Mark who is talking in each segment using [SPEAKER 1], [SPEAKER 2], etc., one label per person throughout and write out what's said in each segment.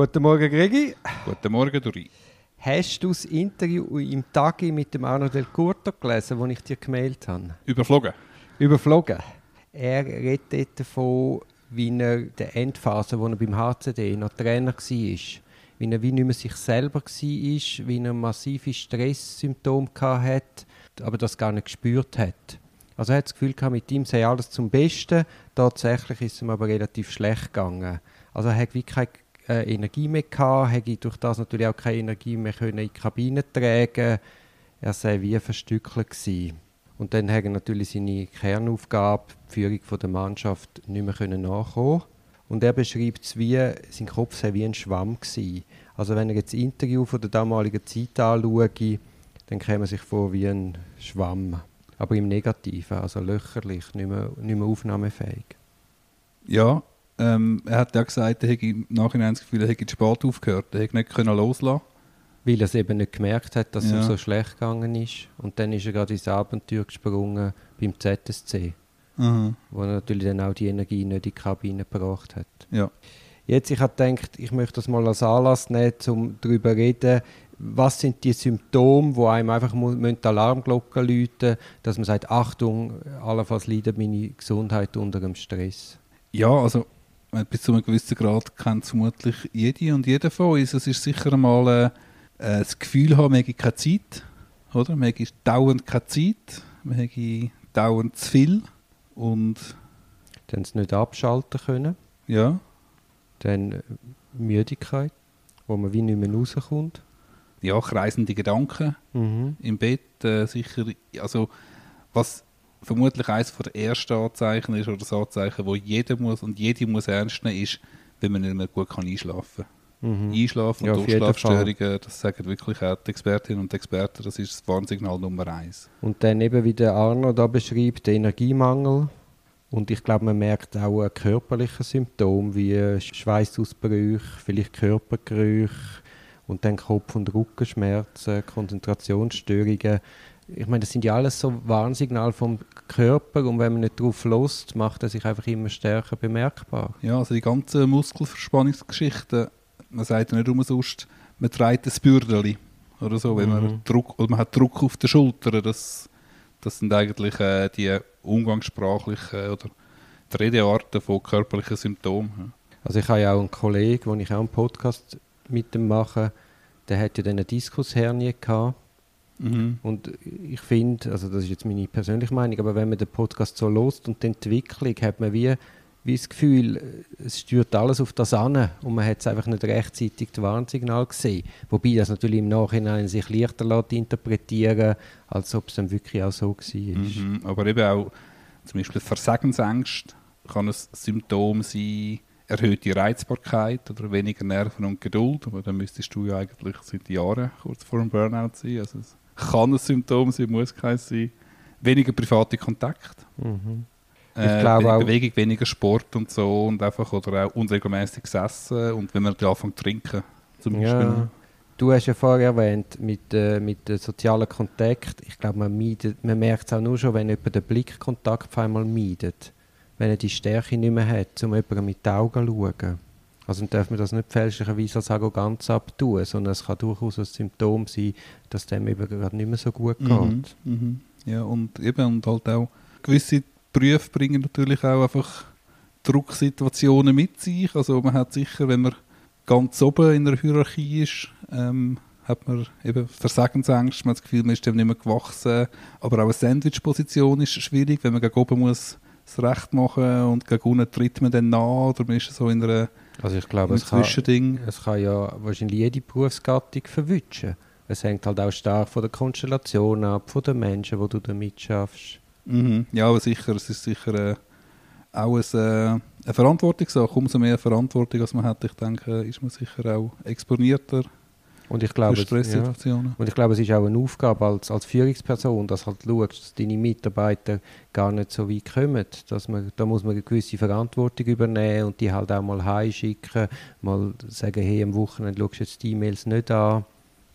[SPEAKER 1] Guten Morgen, Gregi.
[SPEAKER 2] Guten Morgen, Duri.
[SPEAKER 1] Hast du das Interview im Tagi mit dem Arno Del Curto gelesen, das ich dir gemeldet habe?
[SPEAKER 2] Überflogen?
[SPEAKER 1] Überflogen. Er redet davon, wie er in der Endphase, wo er beim HCD noch Trainer war, wie er wie nicht mehr sich selber war, wie er massive Stresssymptome hatte, aber das gar nicht gespürt hat. Also er hat das Gefühl gehabt, mit ihm sei alles zum Besten. Tatsächlich ist es ihm aber relativ schlecht gegangen. Also er hat wie keine äh, Energie mehr gehabt, hätte durch das natürlich auch keine Energie mehr können in die Kabine tragen. Er sei wie verstückelt gewesen. Und dann er natürlich seine Kernaufgabe, die Führung der Mannschaft, nicht mehr können nachkommen. Und er beschreibt es wie, sein Kopf sei wie ein Schwamm gewesen. Also wenn er jetzt das Interview von der damaligen Zeit anschaut, dann käme man sich vor wie ein Schwamm. Aber im Negativen, also löcherlich, nicht mehr, nicht mehr aufnahmefähig.
[SPEAKER 2] Ja, ähm, er hat ja gesagt, er hätte im Nachhinein das Gefühl, er hätte spät aufgehört, er hätte nicht können loslassen
[SPEAKER 1] Weil er es eben nicht gemerkt hat, dass ja. es ihm so schlecht gegangen ist. Und dann ist er gerade ins Abenteuer gesprungen beim ZSC.
[SPEAKER 2] Mhm.
[SPEAKER 1] Wo er natürlich dann auch die Energie nicht in die Kabine gebracht hat.
[SPEAKER 2] Ja.
[SPEAKER 1] Jetzt, ich habe gedacht, ich möchte das mal als Anlass nehmen, um darüber zu reden, was sind die Symptome, wo einem einfach die Alarmglocken läuten dass man sagt, Achtung, allenfalls leidet meine Gesundheit unter dem Stress?
[SPEAKER 2] Ja, also bis zu einem gewissen Grad kennt es vermutlich jede und jeder von uns. Es ist sicher einmal äh, äh das Gefühl haben, man keine Zeit, oder? Man hat dauernd keine Zeit, man hat dauernd zu viel und...
[SPEAKER 1] Dann es nicht abschalten können.
[SPEAKER 2] Ja.
[SPEAKER 1] Dann äh, Müdigkeit, wo man wie nicht mehr rauskommt.
[SPEAKER 2] Ja, kreisende Gedanken
[SPEAKER 1] mhm.
[SPEAKER 2] im Bett, äh, sicher, also was vermutlich eines der ersten Anzeichen ist oder das Anzeichen, wo jeder muss und jede muss ernst nehmen, ist, wenn man nicht mehr gut kann einschlafen kann. Mhm. Einschlafen und ja, Durchschlafstörungen, das sagen wirklich auch die Expertinnen und Experten, das ist das Warnsignal Nummer eins.
[SPEAKER 1] Und dann eben, wie der Arno da beschreibt, der Energiemangel. Und ich glaube, man merkt auch körperliche Symptome wie Schweißausbrüche, vielleicht Körpergerüche und dann Kopf- und Rückenschmerzen, Konzentrationsstörungen ich meine, das sind ja alles so Warnsignale vom Körper und wenn man nicht drauf lässt, macht er sich einfach immer stärker bemerkbar.
[SPEAKER 2] Ja, also die ganzen Muskelverspannungsgeschichten, man sagt ja nicht umsonst, man trägt ein Bürdeli oder so, wenn man mhm. Druck, oder man hat Druck auf den Schultern, das, das sind eigentlich äh, die umgangssprachlichen oder die Redearten von körperlichen Symptomen.
[SPEAKER 1] Also ich habe ja auch einen Kollegen, wo ich auch einen Podcast mit dem mache, der hat ja dann eine Diskushernie gehabt
[SPEAKER 2] Mhm.
[SPEAKER 1] Und ich finde, also das ist jetzt meine persönliche Meinung, aber wenn man den Podcast so lost und die Entwicklung, hat man wie, wie das Gefühl, es stört alles auf das an und man hat es einfach nicht rechtzeitig das Warnsignal gesehen. Wobei das natürlich im Nachhinein sich leichter lässt interpretieren, als ob es dann wirklich auch so war.
[SPEAKER 2] Mhm. Aber eben auch zum Beispiel Versagensängste kann ein Symptom sein, erhöhte Reizbarkeit oder weniger Nerven und Geduld. Aber dann müsstest du ja eigentlich seit Jahren kurz vor dem Burnout sein. Also kann ein Symptom sein, muss kein sein. Weniger private Kontakt.
[SPEAKER 1] Mhm.
[SPEAKER 2] Ich äh, weniger Bewegung, weniger Sport und so und einfach oder auch unregelmäßiges Essen und wenn man anfängt zu trinken zum Beispiel. Ja.
[SPEAKER 1] Du hast ja vorher erwähnt, mit, äh, mit dem sozialen Kontakt, ich glaube, man, man merkt es auch nur schon, wenn jemand den Blickkontakt auf einmal meidet. Wenn er die Stärke nicht mehr hat, um jemandem mit den Augen zu schauen. Also darf man das nicht fälschlicherweise als Arroganz abtun, sondern es kann durchaus ein Symptom sein, dass dem eben gerade nicht mehr so gut mhm, geht.
[SPEAKER 2] Mhm, mh. Ja, und eben und halt auch gewisse Berufe bringen natürlich auch einfach Drucksituationen mit sich. Also man hat sicher, wenn man ganz oben in der Hierarchie ist, ähm, hat man eben Versagensängste, man hat das Gefühl, man ist dem nicht mehr gewachsen. Aber auch eine Sandwich-Position ist schwierig, wenn man gegen oben muss das Recht machen und gegen unten tritt man dann nach oder man ist so in einer
[SPEAKER 1] also ich glaube, es kann, es kann ja wahrscheinlich jede Berufsgattung verwischen. Es hängt halt auch stark von der Konstellation ab, von den Menschen, wo du damit schaffst.
[SPEAKER 2] Mhm. Ja, aber sicher, es ist sicher äh, auch ein, äh, eine Verantwortungssache. Umso mehr Verantwortung, als man hat, ich denke, ist man sicher auch exponierter
[SPEAKER 1] und ich glaube,
[SPEAKER 2] Stresssituationen.
[SPEAKER 1] Ja. Und ich glaube, es ist auch eine Aufgabe als, als Führungsperson, dass halt schaust, dass deine Mitarbeiter gar nicht so weit kommen. Dass man, da muss man eine gewisse Verantwortung übernehmen und die halt auch mal heimschicken, mal sagen, hey, am Wochenende schaust du jetzt die E-Mails nicht an.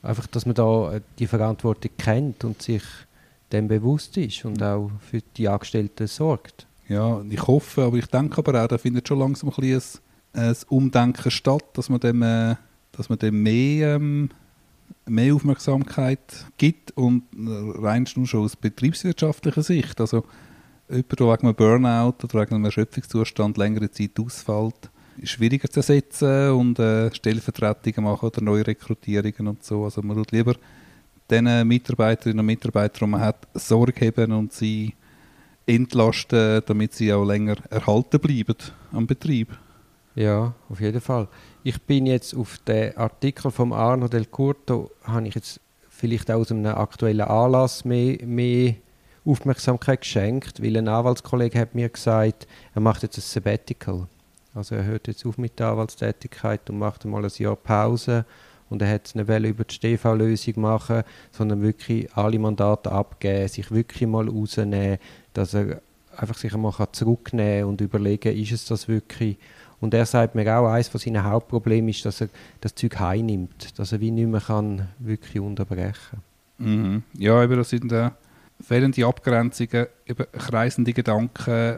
[SPEAKER 1] Einfach, dass man da äh, die Verantwortung kennt und sich dem bewusst ist und auch für die Angestellten sorgt.
[SPEAKER 2] Ja, ich hoffe, aber ich denke aber auch, da findet schon langsam ein bisschen ein Umdenken statt, dass man dem, äh, dass man dem mehr, ähm, mehr Aufmerksamkeit gibt und rein schon aus betriebswirtschaftlicher Sicht. Also jemand, der wegen einem Burnout oder wegen einem Erschöpfungszustand längere Zeit ausfällt, ist schwieriger zu ersetzen und äh, Stellvertretungen machen oder neue Rekrutierungen und so. Also man tut lieber den Mitarbeiterinnen und Mitarbeitern, die man hat, Sorge haben und sie entlasten, damit sie auch länger erhalten bleiben am Betrieb.
[SPEAKER 1] Ja, auf jeden Fall. Ich bin jetzt auf den Artikel von Arno Del Curto, habe ich jetzt vielleicht auch aus einem aktuellen Anlass mehr, mehr Aufmerksamkeit geschenkt, weil ein Anwaltskollege hat mir gesagt, er macht jetzt ein Sabbatical. Also er hört jetzt auf mit der Anwaltstätigkeit und macht mal ein Jahr Pause und er hat es nicht über die StV-Lösung machen, sondern wirklich alle Mandate abgeben, sich wirklich mal rausnehmen, dass er einfach sich einmal zurücknehmen kann und überlegen, ist es das wirklich? Und er sagt mir auch, eines von seinen Hauptproblemen ist, dass er das Zeug heimnimmt, dass er wie nicht mehr kann wirklich unterbrechen
[SPEAKER 2] mhm. Ja, aber das sind äh, fehlende Abgrenzungen, eben kreisende Gedanken,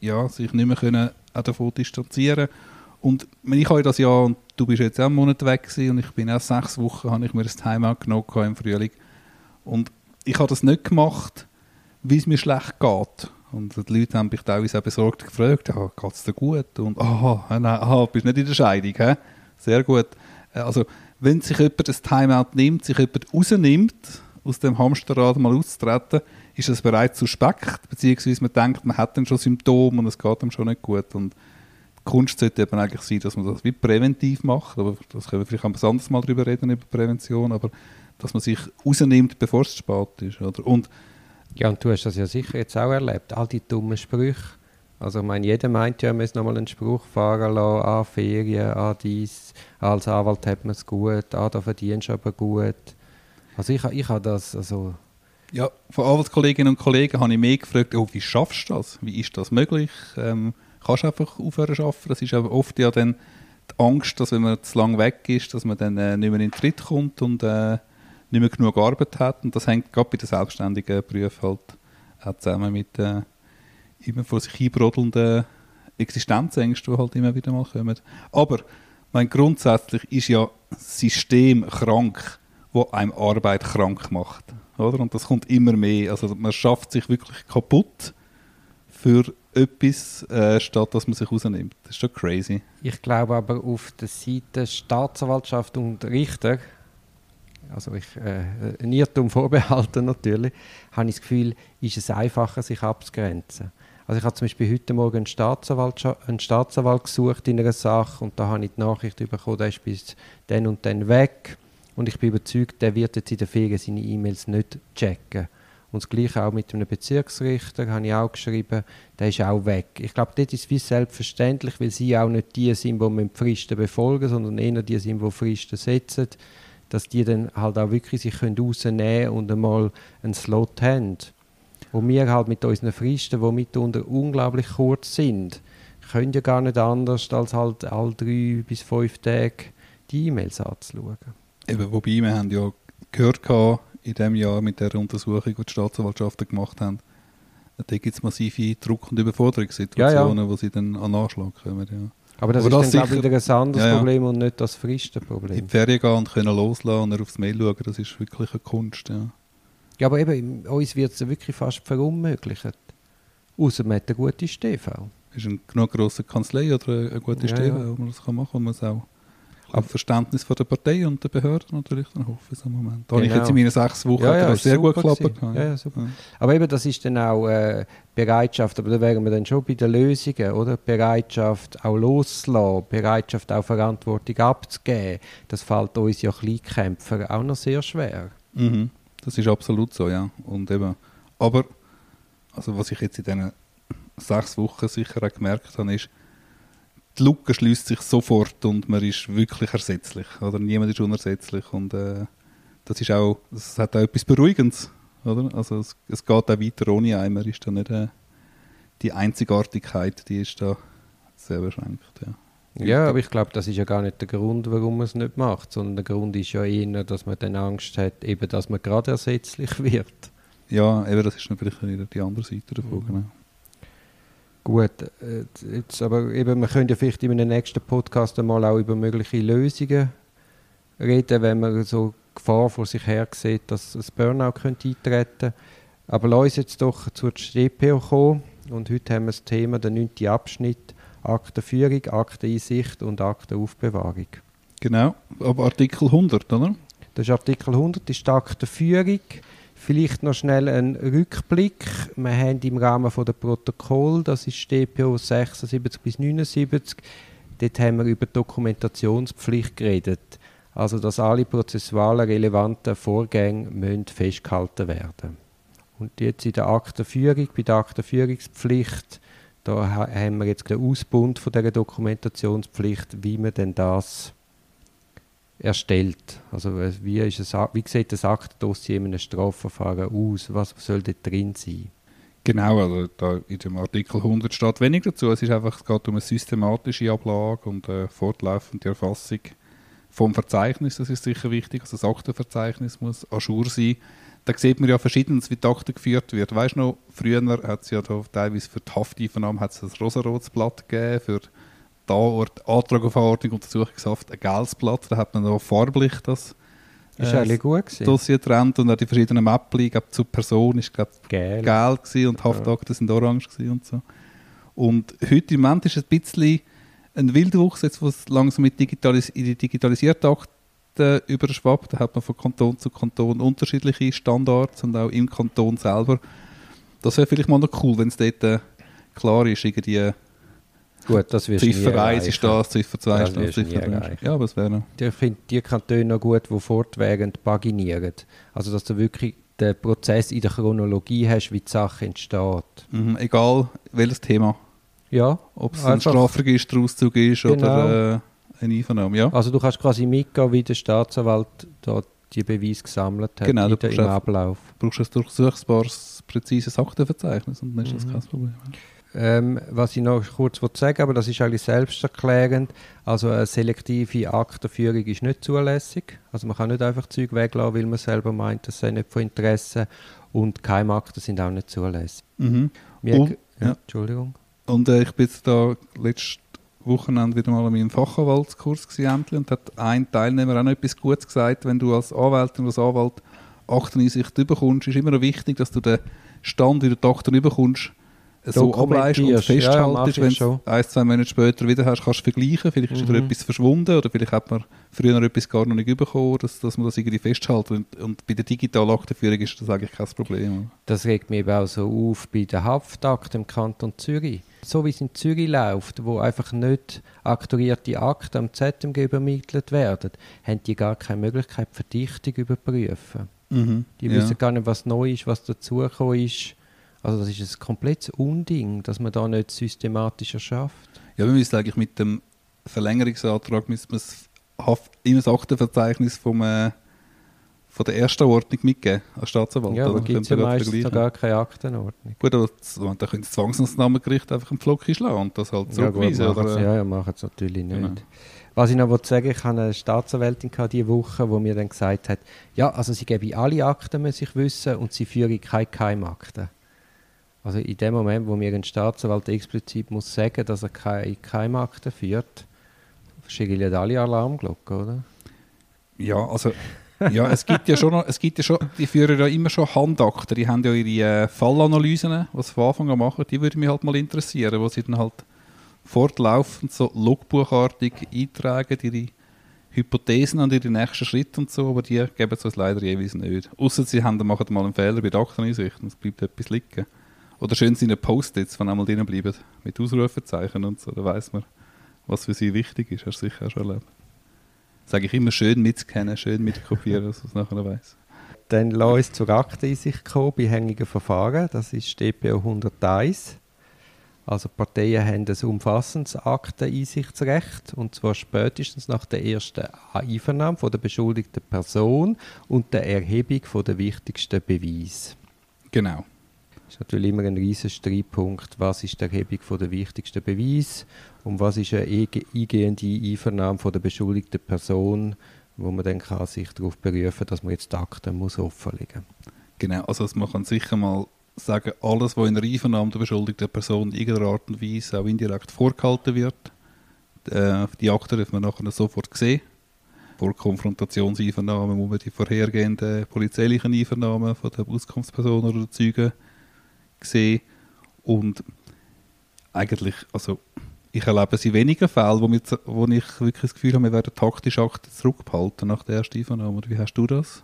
[SPEAKER 2] ja, sich nicht mehr können davon distanzieren und ich habe das ja, und du bist jetzt auch einen Monat weg gewesen, und ich bin auch sechs Wochen, habe ich mir das Timeout genommen im Frühling. Und ich habe das nicht gemacht, wie es mir schlecht geht. Und die Leute haben mich teilweise auch besorgt gefragt, ja, geht es dir gut? Und aha, nein, aha, bist nicht in der Scheidung, he? Sehr gut. Äh, also, wenn sich jemand das Timeout nimmt, sich jemand rausnimmt, aus dem Hamsterrad mal auszutreten, ist das bereits suspekt, beziehungsweise man denkt, man hat dann schon Symptome und es geht einem schon nicht gut. Und die Kunst sollte eben eigentlich sein, dass man das wie präventiv macht, aber das können wir vielleicht ein anderes Mal darüber reden, über Prävention, aber dass man sich rausnimmt, bevor es spät ist. Oder? Und
[SPEAKER 1] ja, und du hast das ja sicher jetzt auch erlebt, all die dummen Sprüche. Also ich meine, jeder meint ja, man muss nochmal einen Spruch fahren lassen, an Ferien, an dies, als Anwalt hat man es gut, ah, da verdienst du aber gut. Also ich, ich habe das, also...
[SPEAKER 2] Ja, von Anwaltskolleginnen und Kollegen habe ich mehr gefragt, oh, wie schaffst du das? Wie ist das möglich? Ähm, kannst du einfach aufhören zu arbeiten? Das ist aber oft ja dann die Angst, dass wenn man zu lange weg ist, dass man dann äh, nicht mehr in den Tritt kommt und äh, nicht mehr genug Arbeit hat. Und das hängt gerade bei den selbstständigen Berufen halt auch zusammen mit äh, immer vor sich einbrodelnden Existenzängsten, die halt immer wieder mal kommen. Aber mein grundsätzlich ist ja das System krank, wo einem Arbeit krank macht. Oder? Und das kommt immer mehr. Also man schafft sich wirklich kaputt für etwas, äh, statt dass man sich rausnimmt. Das ist schon crazy.
[SPEAKER 1] Ich glaube aber auf der Seite Staatsanwaltschaft und Richter also ich äh, ein Irrtum vorbehalten natürlich, habe ich das Gefühl, ist es einfacher, sich abzugrenzen. Also ich habe zum Beispiel heute Morgen einen Staatsanwalt, einen Staatsanwalt gesucht in einer Sache und da habe ich die Nachricht bekommen, der ist bis dann und dann weg und ich bin überzeugt, der wird jetzt in der Ferien seine E-Mails nicht checken. Und das Gleiche auch mit einem Bezirksrichter, habe ich auch geschrieben, der ist auch weg. Ich glaube, das ist wie selbstverständlich, weil sie auch nicht die sind, die die Fristen befolgen, sondern eher die sind, die Fristen setzen dass die dann halt auch wirklich sich rausnehmen können und einmal einen Slot haben. Und wir halt mit unseren Fristen, die mitunter unglaublich kurz sind, können ja gar nicht anders, als halt alle drei bis fünf Tage die E-Mails anzuschauen.
[SPEAKER 2] Eben, wobei wir haben ja gehört in diesem Jahr mit der Untersuchung, die die Staatsanwaltschaften gemacht haben, da gibt es massive Druck- und Überforderungssituationen, ja, ja. wo sie dann an Anschlag kommen. Ja.
[SPEAKER 1] Aber das Aber ist das dann, wieder ein anderes ja. Problem und nicht das Fristenproblem.
[SPEAKER 2] In die Ferien gehen und können loslassen und aufs Mail schauen, das ist wirklich eine Kunst, ja.
[SPEAKER 1] Ja, aber eben, uns wird es wirklich fast verunmöglicht. Außer man hat eine gute StV.
[SPEAKER 2] Ist eine genug grosse Kanzlei oder eine gute ja, StV, wo man das machen kann, und man es auch auf Verständnis von der Partei und der Behörden natürlich dann hoffe ich so einen Moment. Da genau. habe ich jetzt in meinen sechs Wochen
[SPEAKER 1] ja, ja,
[SPEAKER 2] sehr gut geklappt.
[SPEAKER 1] Ja, ja, super. Ja. Aber eben, das ist dann auch äh, Bereitschaft, aber da wären wir dann schon bei den Lösungen, oder? Bereitschaft auch loszulassen, Bereitschaft auch Verantwortung abzugeben. Das fällt uns ja Kleinkämpfer auch noch sehr schwer.
[SPEAKER 2] Mhm. Das ist absolut so, ja. Und eben, aber, also was ich jetzt in diesen sechs Wochen sicher auch gemerkt habe, ist, die Lücke schließt sich sofort und man ist wirklich ersetzlich. Oder? Niemand ist unersetzlich. Und äh, das, ist auch, das hat auch etwas Beruhigendes. Oder? Also es, es geht auch weiter ohne einen. Man ist da nicht, äh, die Einzigartigkeit, die ist da sehr beschränkt. Ja.
[SPEAKER 1] Ja, aber ich glaube, das ist ja gar nicht der Grund, warum man es nicht macht, sondern der Grund ist ja eher, dass man dann Angst hat, eben, dass man gerade ersetzlich wird.
[SPEAKER 2] Ja, eben, das ist natürlich die andere Seite davon. Mhm. Genau.
[SPEAKER 1] Gut, äh, jetzt aber eben, wir können ja vielleicht in einem nächsten Podcast einmal auch über mögliche Lösungen reden, wenn man so Gefahr vor sich her sieht, dass ein Burnout könnte eintreten könnte. Aber lass uns jetzt doch zur StPO kommen. Und heute haben wir das Thema, der neunte Abschnitt, Aktenführung, Akteneinsicht und Aktenaufbewahrung.
[SPEAKER 2] Genau, aber Artikel 100, oder?
[SPEAKER 1] Das ist Artikel 100, das ist die Aktenführung. Vielleicht noch schnell ein Rückblick. Wir haben im Rahmen von der Protokoll, das ist DPO 76 bis 79, dort haben wir über Dokumentationspflicht geredet. Also, dass alle prozessualen relevanten Vorgänge müssen festgehalten werden Und jetzt in der Aktenführung, bei der Aktenführungspflicht, da haben wir jetzt den Ausbund von dieser Dokumentationspflicht, wie man denn das erstellt. Also wie, ist es, wie sieht das Aktendossier in einem Strafverfahren aus? Was soll da drin sein?
[SPEAKER 2] Genau, also da in dem Artikel 100 steht wenig dazu. Es, ist einfach, es geht um eine systematische Ablage und eine fortlaufende Erfassung vom Verzeichnis. Das ist sicher wichtig. Also das Aktenverzeichnis muss ajour sein. Da sieht man ja verschiedenes, wie die Akte geführt wird. Weißt du noch, früher hat es ja teilweise für die Hafteinvernahme hat es ein rosarotes Blatt gegeben, für da Ort, Antrag auf Anordnung Untersuchungshaft ein gelbes Blatt, da hat man noch farblich das
[SPEAKER 1] ist äh, gut gewesen.
[SPEAKER 2] Dossier trennt und auch die verschiedenen Mäppchen, glaube zur Person ist glaube gelb, gelb und Haftakten ja. sind orange und so. Und heute im Moment ist es ein bisschen ein Wildwuchs, jetzt wo es langsam mit digitalis in die digitalisierte Akte überschwappt, da hat man von Kanton zu Kanton unterschiedliche Standards und auch im Kanton selber. Das wäre vielleicht mal noch cool, wenn es dort äh, klar ist, irgendwie
[SPEAKER 1] Gut, das wirst
[SPEAKER 2] Ziffer 1 ist das, Ziffer 2 ist das, Ziffer 3. Ja, aber es wäre noch.
[SPEAKER 1] Ich finde die Kantone noch gut, die fortwährend paginieren. Also, dass du wirklich den Prozess in der Chronologie hast, wie die Sache entsteht.
[SPEAKER 2] Mhm, egal welches Thema.
[SPEAKER 1] Ja.
[SPEAKER 2] Ob es ein Strafregisterauszug ist genau. oder äh, ein Einvernahmen. Ja.
[SPEAKER 1] Also, du kannst quasi mitgehen, wie der Staatsanwalt da die Beweise gesammelt hat
[SPEAKER 2] genau, du
[SPEAKER 1] im Ablauf.
[SPEAKER 2] Du brauchst ein durchsuchbares, präzises Aktenverzeichnis und dann ist das mhm. kein Problem.
[SPEAKER 1] Ähm, was ich noch kurz sagen aber das ist eigentlich selbsterklärend. Also eine selektive Aktenführung ist nicht zulässig. Also man kann nicht einfach Zeug weglassen, weil man selber meint, das sei nicht von Interesse. Und Keimakten sind auch nicht zulässig.
[SPEAKER 2] Mhm.
[SPEAKER 1] Wir, und, ja, Entschuldigung.
[SPEAKER 2] Und äh, ich bin jetzt da letztes Wochenende wieder mal an meinem Fachanwaltskurs gewesen, und hat ein Teilnehmer auch noch etwas Gutes gesagt. Wenn du als Anwältin oder als Anwalt Akteneinsicht bekommst, ist immer noch wichtig, dass du den Stand, wie du die Akten bekommst, so ableist und festhaltest, ja, wenn du ein, zwei Monate später wieder hast, kannst du vergleichen. Vielleicht ist mhm. wieder etwas verschwunden oder vielleicht hat man früher noch etwas gar noch nicht bekommen, dass, dass man das irgendwie festhalten. Und, und bei der digitalen Aktenführung ist das eigentlich kein Problem.
[SPEAKER 1] Das regt mich eben auch so auf bei der Haftakte im Kanton Zürich. So wie es in Zürich läuft, wo einfach nicht aktuierte Akten am ZMG übermittelt werden, haben die gar keine Möglichkeit, Verdichtung überprüfen.
[SPEAKER 2] Mhm.
[SPEAKER 1] Die wissen ja. gar nicht, was neu ist, was dazugekommen ist also das ist ein komplettes Unding, dass man da nicht systematischer schafft.
[SPEAKER 2] Ja, wir müssen eigentlich mit dem Verlängerungsantrag müssen wir es in das Aktenverzeichnis vom, äh, von der ersten Ordnung mitgeben als Staatsanwalt.
[SPEAKER 1] Ja, aber gibt es ja meistens gar keine Aktenordnung.
[SPEAKER 2] Gut, aber da können das Zwangsmaßnahmengericht einfach einen Pflock schlagen und das halt zurückweisen.
[SPEAKER 1] Ja, gut, oder? ja, ja machen es natürlich nicht. Genau. Was ich noch sagen ich hatte eine Staatsanwältin diese Woche, die mir dann gesagt hat, ja, also sie gebe alle Akten, muss ich wissen, und sie führe keine Keimakten. Also in dem Moment, wo mir ein Staatsanwalt explizit muss sagen, dass er keine Keimakte führt, schrillen alle Alarmglocken, oder?
[SPEAKER 2] Ja, also ja, es gibt ja schon, noch, es gibt ja schon, die führen ja immer schon Handakten, die haben ja ihre äh, Fallanalysen, was sie von Anfang an machen, die würde mich halt mal interessieren, wo sie dann halt fortlaufend so logbuchartig eintragen, ihre Hypothesen und ihre nächsten Schritte und so, aber die geben es uns leider jeweils nicht. Außer sie haben, machen mal einen Fehler bei der Akteneinsicht und es bleibt etwas liegen. Oder schön seine Post-its, die einmal drin bleiben, mit Ausrufezeichen und so. Da weiß man, was für sie wichtig ist. Hast du sicher auch schon erlebt. Sage ich immer, schön mitscannen, schön mitkopieren, dass man es nachher weiß.
[SPEAKER 1] Dann lass uns zur Akteneinsicht kommen bei hängigen Verfahren. Das ist DPO 101. Also Parteien haben ein umfassendes Akteneinsichtsrecht und zwar spätestens nach der ersten Einvernahme von der beschuldigten Person und der Erhebung von der wichtigsten Beweis.
[SPEAKER 2] Genau
[SPEAKER 1] ist natürlich immer ein riesiger Streitpunkt, was ist die Erhebung von der wichtigsten Beweis und was ist eine eingehende Einvernahme von der beschuldigten Person, wo man dann kann sich darauf berufen dass man jetzt die Akten muss offenlegen
[SPEAKER 2] Genau, also man kann sicher mal sagen, alles, was in der Einvernahme der beschuldigten Person in irgendeiner Art und Weise auch indirekt vorgehalten wird. Äh, die Akte dürfen wir nachher sofort sehen. Vor Konfrontationseinvernahmen muss man die vorhergehenden polizeilichen Einvernahmen von der Auskunftsperson oder der Zeugen sehen. Und eigentlich, also ich erlebe sie weniger Fälle, wo, wir, wo ich wirklich das Gefühl habe, wir werden taktisch Akte zurückbehalten nach der ersten Einvernahme. Wie hast du das?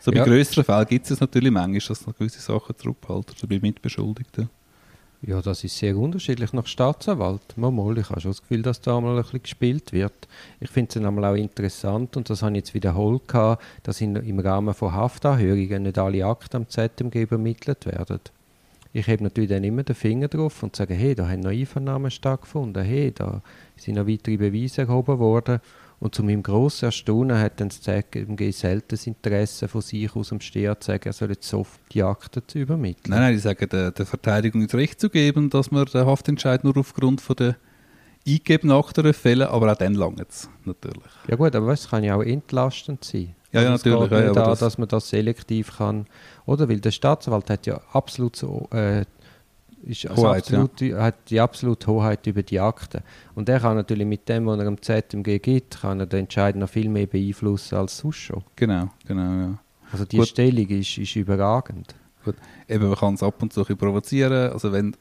[SPEAKER 2] So bei ja. größeren Fällen gibt es natürlich manchmal, dass noch gewisse Sachen zurückbehalten oder bei Mitbeschuldigten.
[SPEAKER 1] Ja, das ist sehr unterschiedlich nach Staatsanwalt. Mal, ich habe schon das Gefühl, dass da einmal ein bisschen gespielt wird. Ich finde es dann einmal auch interessant, und das habe ich jetzt wiederholt, gehabt, dass in, im Rahmen von Haftanhörungen nicht alle Akten am ZMG übermittelt werden. Ich habe natürlich dann immer den Finger drauf und sage, hey, da haben noch Einvernahmen stattgefunden, hey, da sind noch weitere Beweise erhoben worden. Und zu meinem grossen Erstaunen hat dann das ZGMG selten das Interesse von sich aus dem Steher zu sagen, er soll jetzt soft die Akten zu übermitteln.
[SPEAKER 2] Nein, nein, die sagen, der, der Verteidigung das Recht zu geben, dass man den Haftentscheid nur aufgrund von der eingegebenen Akten fällen, aber auch dann lange es natürlich.
[SPEAKER 1] Ja gut, aber es kann ja auch entlastend sein.
[SPEAKER 2] Ja, ja natürlich. Ja,
[SPEAKER 1] da, das dass man das selektiv kann, oder? Weil der Staatsanwalt hat ja absolut so, äh, ist also Hoheit, absolut, ja. hat die absolute Hoheit über die Akten. Und er kann natürlich mit dem, was er am ZMG gibt, kann er den Entscheid noch viel mehr beeinflussen als sonst schon.
[SPEAKER 2] Genau, genau, ja.
[SPEAKER 1] Also die Gut. Stellung ist, ist überragend.
[SPEAKER 2] Gut. Eben, man kann es ab und zu provozieren. Also wenn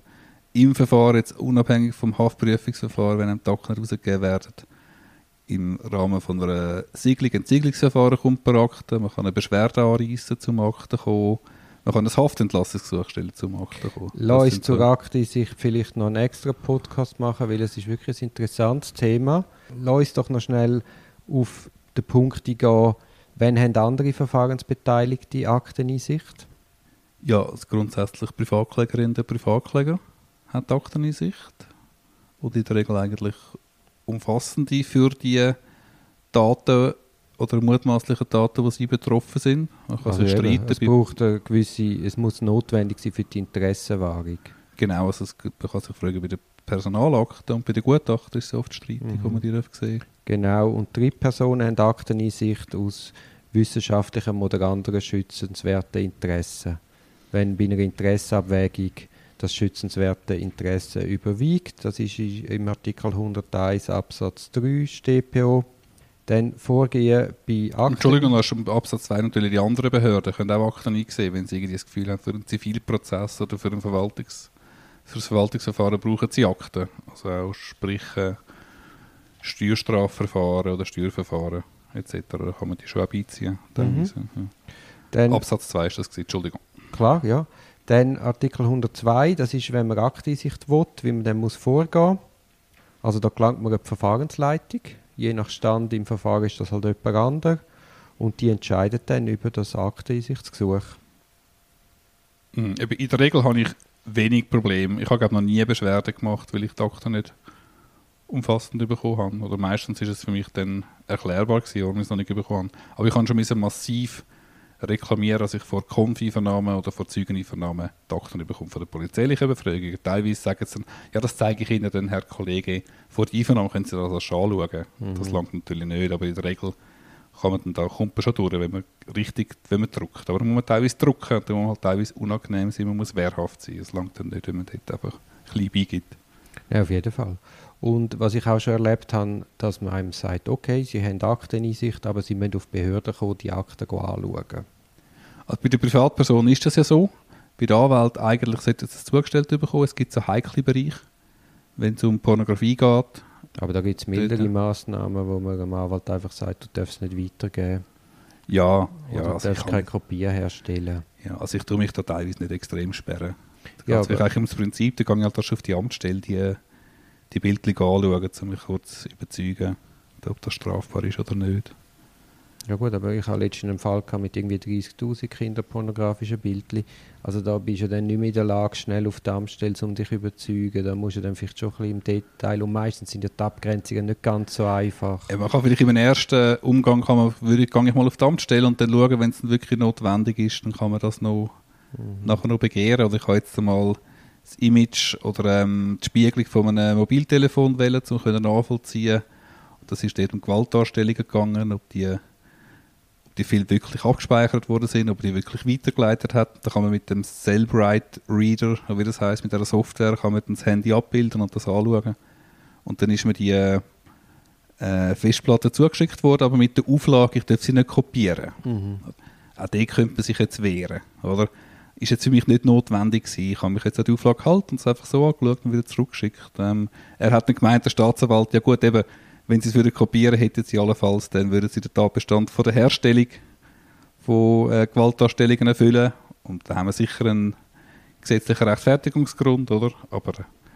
[SPEAKER 2] im Verfahren, jetzt unabhängig vom Haftprüfungsverfahren, wenn einem Akten rausgegeben werden, im Rahmen von einer Siegelung, ein Siegelungsverfahren kommt per Akte, man kann eine Beschwerde anreissen zum Akten kommen, man kann ein Haftentlassungsgesuch stellen zum Akten kommen.
[SPEAKER 1] Lass uns zur Akte sich vielleicht noch einen extra Podcast machen, weil es ist wirklich ein interessantes Thema. Lass uns doch noch schnell auf den Punkt eingehen, wann haben andere Verfahrensbeteiligte Akteneinsicht?
[SPEAKER 2] Ja, also grundsätzlich Privatklägerinnen und Privatkläger haben Akteneinsicht. Und in der Regel eigentlich umfassende für die Daten oder mutmaßlichen Daten, die sie betroffen sind.
[SPEAKER 1] Man kann also streiten. Es, braucht eine gewisse, es muss notwendig sein für die Interessenwahrung.
[SPEAKER 2] Genau, also es, man kann sich fragen, bei den Personalakten und bei den Gutachten ist es oft streitig, mhm. man die sehen
[SPEAKER 1] Genau, und drei Personen haben Akteneinsicht aus wissenschaftlichen oder anderen schützenswerten Interessen. Wenn bei einer Interessenabwägung das schützenswerte Interesse überwiegt, das ist im Artikel 101 Absatz 3 StPO, dann vorgehen bei
[SPEAKER 2] Akten. Entschuldigung, du hast im Absatz 2 natürlich die anderen Behörden können auch Akten einsehen, wenn sie irgendwie das Gefühl haben, für einen Zivilprozess oder für, ein Verwaltungs, für das Verwaltungsverfahren brauchen sie Akten. Also auch sprich Steuerstrafverfahren oder Steuerverfahren etc. Da kann man die schon auch beiziehen. Mhm. Ja. Absatz 2 ist das gewesen. Entschuldigung.
[SPEAKER 1] Klar, ja. Dann Artikel 102, das ist, wenn man Aktensicht will, wie man dann muss vorgehen muss. Also da gelangt man eine Verfahrensleitung Je nach Stand im Verfahren ist das halt jemand anderes. Und die entscheidet dann über das Akteneinsichtsgesuch.
[SPEAKER 2] Mhm. In der Regel habe ich wenig Probleme. Ich habe noch nie Beschwerden gemacht, weil ich die Akte nicht umfassend bekommen habe. Oder meistens ist es für mich dann erklärbar gewesen, warum ich es noch nicht bekommen habe. Aber ich habe schon massiv reklamieren, dass ich vor Konfi-Vernahmen oder vor Zeugenvernahmen Daten bekomme von der polizeilichen Befragung. Teilweise sagen sie dann, ja, das zeige ich Ihnen dann, Herr Kollege, vor der Einvernahme können Sie das anschauen. Mhm. Das langt natürlich nicht, aber in der Regel kann man dann da, kommt man schon durch, wenn man richtig, wenn man druckt. Aber man muss teilweise drucken, dann muss man halt teilweise unangenehm sein, man muss wehrhaft sein. Es langt dann nicht, wenn man dort einfach ein bisschen beigibt.
[SPEAKER 1] Ja, auf jeden Fall. Und was ich auch schon erlebt habe, dass man einem sagt, okay, Sie haben Akteneinsicht, aber Sie müssen auf die Behörden kommen, die Akten anschauen.
[SPEAKER 2] Also bei der Privatperson ist das ja so. Bei der Anwalt eigentlich sollte es zugestellt bekommen. Es gibt so heikle Bereiche, wenn es um Pornografie geht.
[SPEAKER 1] Aber da gibt es mildere dort. Massnahmen, wo man dem Anwalt einfach sagt, du darfst es nicht weitergeben.
[SPEAKER 2] Ja,
[SPEAKER 1] ja.
[SPEAKER 2] du
[SPEAKER 1] also darfst keine Kopie herstellen.
[SPEAKER 2] Ja, also ich tue mich da teilweise nicht extrem sperren. Da ja, geht eigentlich ums Prinzip, da gehe ich halt erst auf die Amtsstelle die, die Bildchen anschauen, um mich kurz zu überzeugen, ob das strafbar ist oder nicht.
[SPEAKER 1] Ja gut, aber ich habe letztens einen Fall mit irgendwie 30'000 kinderpornografischen Bildchen. Also da bist du dann nicht mehr in der Lage, schnell auf die Amtstelle, um dich zu überzeugen. Da musst du dann vielleicht schon ein bisschen im Detail und meistens sind ja die Abgrenzungen nicht ganz so einfach.
[SPEAKER 2] Ja, man kann vielleicht im ersten Umgang, kann man, würde, gehe ich mal auf die Amtstelle und dann schauen, wenn es wirklich notwendig ist, dann kann man das noch, mhm. nachher noch begehren. Oder ich habe jetzt mal das Image oder ähm, die Spiegelung von einem Mobiltelefon wählen, um nachvollziehen Das ist dort um Gewaltdarstellungen gegangen, ob die die viel wirklich abgespeichert worden sind, ob die wirklich weitergeleitet hat. Da kann man mit dem Cellbrite Reader, wie das heißt, mit der Software, kann man das Handy abbilden und das anschauen. Und dann ist mir die äh, Festplatte zugeschickt worden, aber mit der Auflage, ich darf sie nicht kopieren. Mhm. Auch die könnte man sich jetzt wehren, oder? Ist jetzt für mich nicht notwendig gewesen. Ich habe mich jetzt an die Auflage gehalten und es einfach so angeschaut und wieder zurückgeschickt. Ähm, er hat dann gemeint, der Staatsanwalt, ja gut, eben, wenn sie es würden kopieren, hätten sie allenfalls, dann würden sie den Tatbestand von der Herstellung von äh, Gewaltdarstellungen erfüllen. Und da haben wir sicher einen gesetzlichen Rechtfertigungsgrund, oder? Aber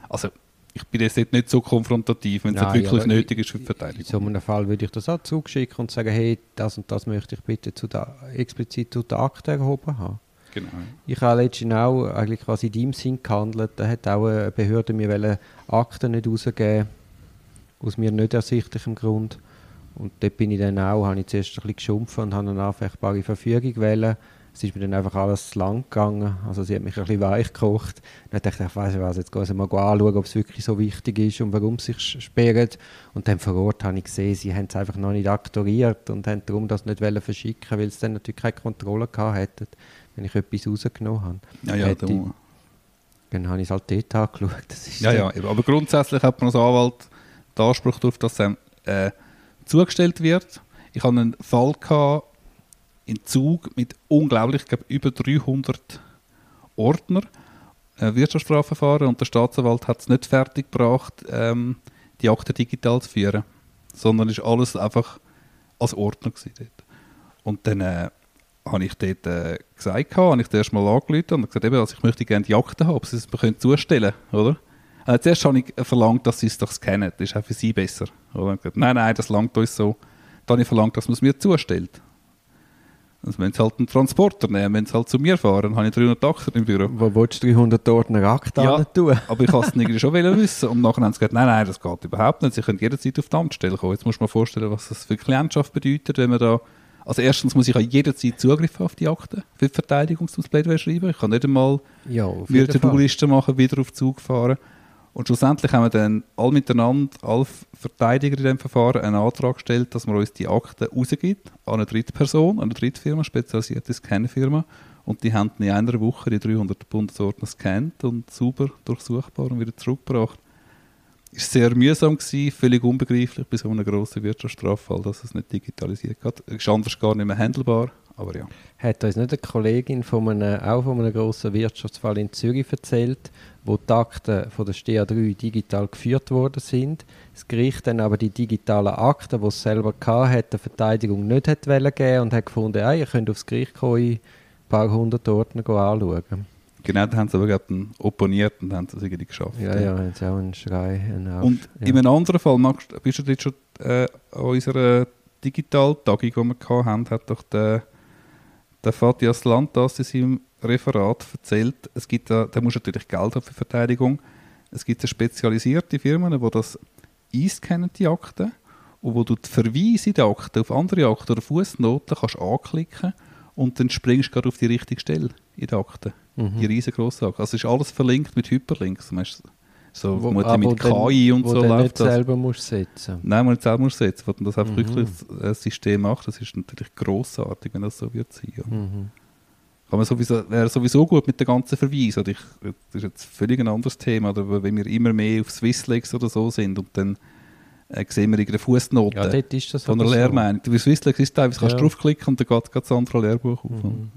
[SPEAKER 2] also, ich bin jetzt nicht so konfrontativ, wenn es Nein, wirklich nötig ist für die Verteidigung. In
[SPEAKER 1] so einem Fall würde ich das auch zurückschicken und sagen, hey, das und das möchte ich bitte zu der, explizit zu der Akte erhoben haben.
[SPEAKER 2] Genau.
[SPEAKER 1] Ich habe letztens auch eigentlich quasi in deinem Sinn gehandelt. Da hat auch eine Behörde mir Akten nicht rausgegeben aus mir nicht ersichtlichem Grund. Und dort bin ich dann auch, habe ich zuerst ein bisschen geschumpft und habe eine anfechtbare Verfügung gewählt. Es ist mir dann einfach alles zu lang gegangen. Also sie hat mich ein bisschen weich gekocht. Dann dachte ich, ich weiss was, jetzt gehen sie mal anschauen, ob es wirklich so wichtig ist und warum sie sich sperren. Und dann vor Ort habe ich gesehen, sie haben es einfach noch nicht aktoriert und haben darum das nicht verschicken weil sie dann natürlich keine Kontrolle gehabt hätten, wenn ich etwas rausgenommen habe.
[SPEAKER 2] Ja, ja, du.
[SPEAKER 1] Dann habe ich es halt dort angeschaut.
[SPEAKER 2] ja, ja, aber grundsätzlich hat man als Anwalt den Anspruch darauf, dass es äh, zugestellt wird. Ich hatte einen Fall gehabt, in Zug mit unglaublich, ich glaube, über 300 Ordner äh, Wirtschaftsstrafverfahren und der Staatsanwalt hat es nicht fertiggebracht, ähm, die Akte digital zu führen, sondern ist alles einfach als Ordner dort. Und dann äh, habe ich dort äh, gesagt, habe ich das erste Mal angerufen und gesagt, eben, also ich möchte gerne die Akte haben, ob sie es mir zustellen können, oder? Äh, zuerst habe ich verlangt, dass sie es doch scannen. Das ist auch für sie besser. Oder? Gesagt, nein, nein, das langt uns so. Dann habe ich verlangt, dass man es mir zustellt. Also wenn sie halt einen Transporter nehmen, wenn sie halt zu mir fahren, habe ich 300 Akten im Büro.
[SPEAKER 1] Wo willst du 300 Ordner Akten ja, tun?
[SPEAKER 2] aber ich wollte es irgendwie schon wissen. Und nachher haben sie gesagt, nein, nein, das geht überhaupt nicht. Sie können jederzeit auf die Amtsstelle kommen. Jetzt muss man vorstellen, was das für Klientschaft bedeutet, wenn man da... Also erstens muss ich an jederzeit Zugriff auf die Akten für die Verteidigungsplädoyer schreiben. Ich kann nicht einmal
[SPEAKER 1] ja,
[SPEAKER 2] wieder eine Du-Liste machen, wieder auf Zug fahren. Und schlussendlich haben wir dann alle miteinander, alle Verteidiger in diesem Verfahren, einen Antrag gestellt, dass man uns die Akten rausgibt an eine dritte Person, an eine dritte Firma, spezialisierte Scanfirma. Und die haben in einer Woche die 300 Bundesordner gescannt und sauber durchsuchbar und wieder zurückgebracht. War sehr mühsam, gewesen, völlig unbegreiflich bei so einem grossen Wirtschaftsstraffall, dass es nicht digitalisiert hat. Es ist anders gar nicht mehr handelbar, aber ja.
[SPEAKER 1] Hat uns nicht eine Kollegin von einem, auch von einem grossen Wirtschaftsfall in Zürich erzählt, wo die Akten von der STA3 digital geführt worden sind. Das Gericht dann aber die digitalen Akten, die es selber hatte, der Verteidigung nicht hat geben und hat gefunden, ah, ihr könnt aufs Gericht kommen, ein paar hundert Ordner anschauen.
[SPEAKER 2] Genau, da haben sie aber gerade opponiert und haben es irgendwie geschafft.
[SPEAKER 1] Ja, ja, jetzt auch einen Schrei. Einen
[SPEAKER 2] und ja. in einem anderen Fall, magst, bist du jetzt schon äh, an unserer Digitaltagung, die wir hatten, hat doch der, der Fatih Aslantas in seinem Referat erzählt, es gibt da, da muss natürlich Geld haben für Verteidigung. Es gibt spezialisierte Firmen, die das einscannen, die Akten, und wo du die Verweise in die Akten auf andere Akten oder Fußnoten kannst anklicken und dann springst du gerade auf die richtige Stelle in der Akte. Mhm. Die riesengroße Akte. Also ist alles verlinkt mit Hyperlinks. So wo, ah, mit KI und
[SPEAKER 1] wo
[SPEAKER 2] so
[SPEAKER 1] läuft nicht das. selber musst setzen.
[SPEAKER 2] Nein, man nicht selber muss setzen, wo das einfach mhm. wirklich das System macht. Das ist natürlich großartig, wenn das so wird sein. Ja. Mhm kann man sowieso, wäre sowieso gut mit den ganzen Verweisen. Ich, das ist jetzt völlig ein anderes Thema, aber wenn wir immer mehr auf Swisslegs oder so sind und dann äh, sehen wir irgendeine Fußnote
[SPEAKER 1] ja, das
[SPEAKER 2] von einer Lehrmeinung. So. Bei ist teilweise, kannst du draufklicken und dann geht das andere Lehrbuch auf.
[SPEAKER 1] Mhm.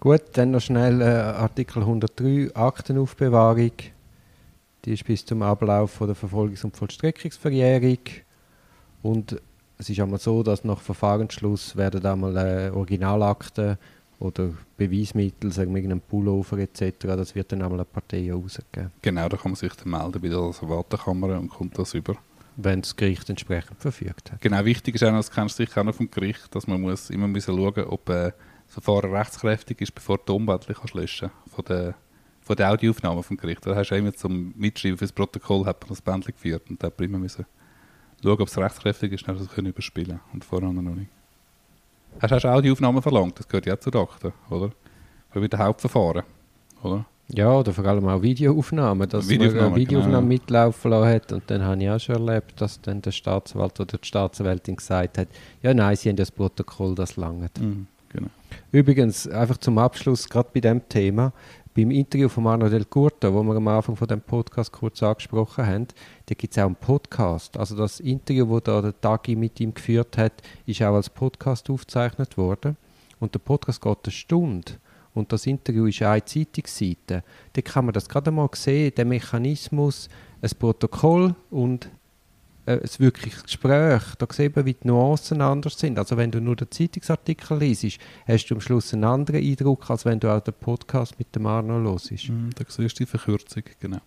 [SPEAKER 1] Gut, dann noch schnell äh, Artikel 103, Aktenaufbewahrung. Die ist bis zum Ablauf von der Verfolgungs- und Vollstreckungsverjährung. Und es ist einmal so, dass nach Verfahrensschluss werden einmal äh, Originalakten oder Beweismittel, sagen wir einen Pullover etc., das wird dann einmal eine Partei rausgegeben.
[SPEAKER 2] Genau, da kann man sich dann melden bei der Asservatenkammer und kommt das über.
[SPEAKER 1] Wenn das Gericht entsprechend verfügt hat.
[SPEAKER 2] Genau, wichtig ist auch, das kennst du sicher auch noch vom Gericht, dass man muss immer müssen schauen ob äh, das Verfahren rechtskräftig ist, bevor du Tonbändchen kannst löschen von der, von der Audioaufnahme vom Gericht. Da hast du immer zum Mitschreiben fürs Protokoll hat man das Bändchen geführt und da immer müssen schauen, ob es rechtskräftig ist, dann können überspielen und vorher noch nicht. Hast du Audioaufnahmen verlangt? Das gehört ja zu der Akte, oder? Für wieder Hauptverfahren, oder?
[SPEAKER 1] Ja, oder vor allem auch Videoaufnahmen, dass
[SPEAKER 2] Videoaufnahmen,
[SPEAKER 1] man eine Videoaufnahme
[SPEAKER 2] genau.
[SPEAKER 1] mitlaufen lassen hat. Und dann habe ich auch schon erlebt, dass dann der Staatsanwalt oder die Staatsanwältin gesagt hat, ja nein, sie haben das Protokoll, das langt.
[SPEAKER 2] Mhm, genau.
[SPEAKER 1] Übrigens, einfach zum Abschluss, gerade bei dem Thema, beim Interview von Arno Del Curto, wo wir am Anfang von dem Podcast kurz angesprochen haben, da gibt es auch einen Podcast. Also das Interview, wo da der Tagi mit ihm geführt hat, ist auch als Podcast aufgezeichnet worden. Und der Podcast geht eine Stunde. Und das Interview ist eine Zeitungsseite. Da kann man das gerade mal sehen, der Mechanismus, ein Protokoll und äh, ein wirkliches Gespräch. Da sieht man, wie die Nuancen anders sind. Also wenn du nur den Zeitungsartikel liest, hast du am Schluss einen anderen Eindruck, als wenn du auch den Podcast mit dem Arno hörst.
[SPEAKER 2] Mhm, da siehst du die Verkürzung, genau.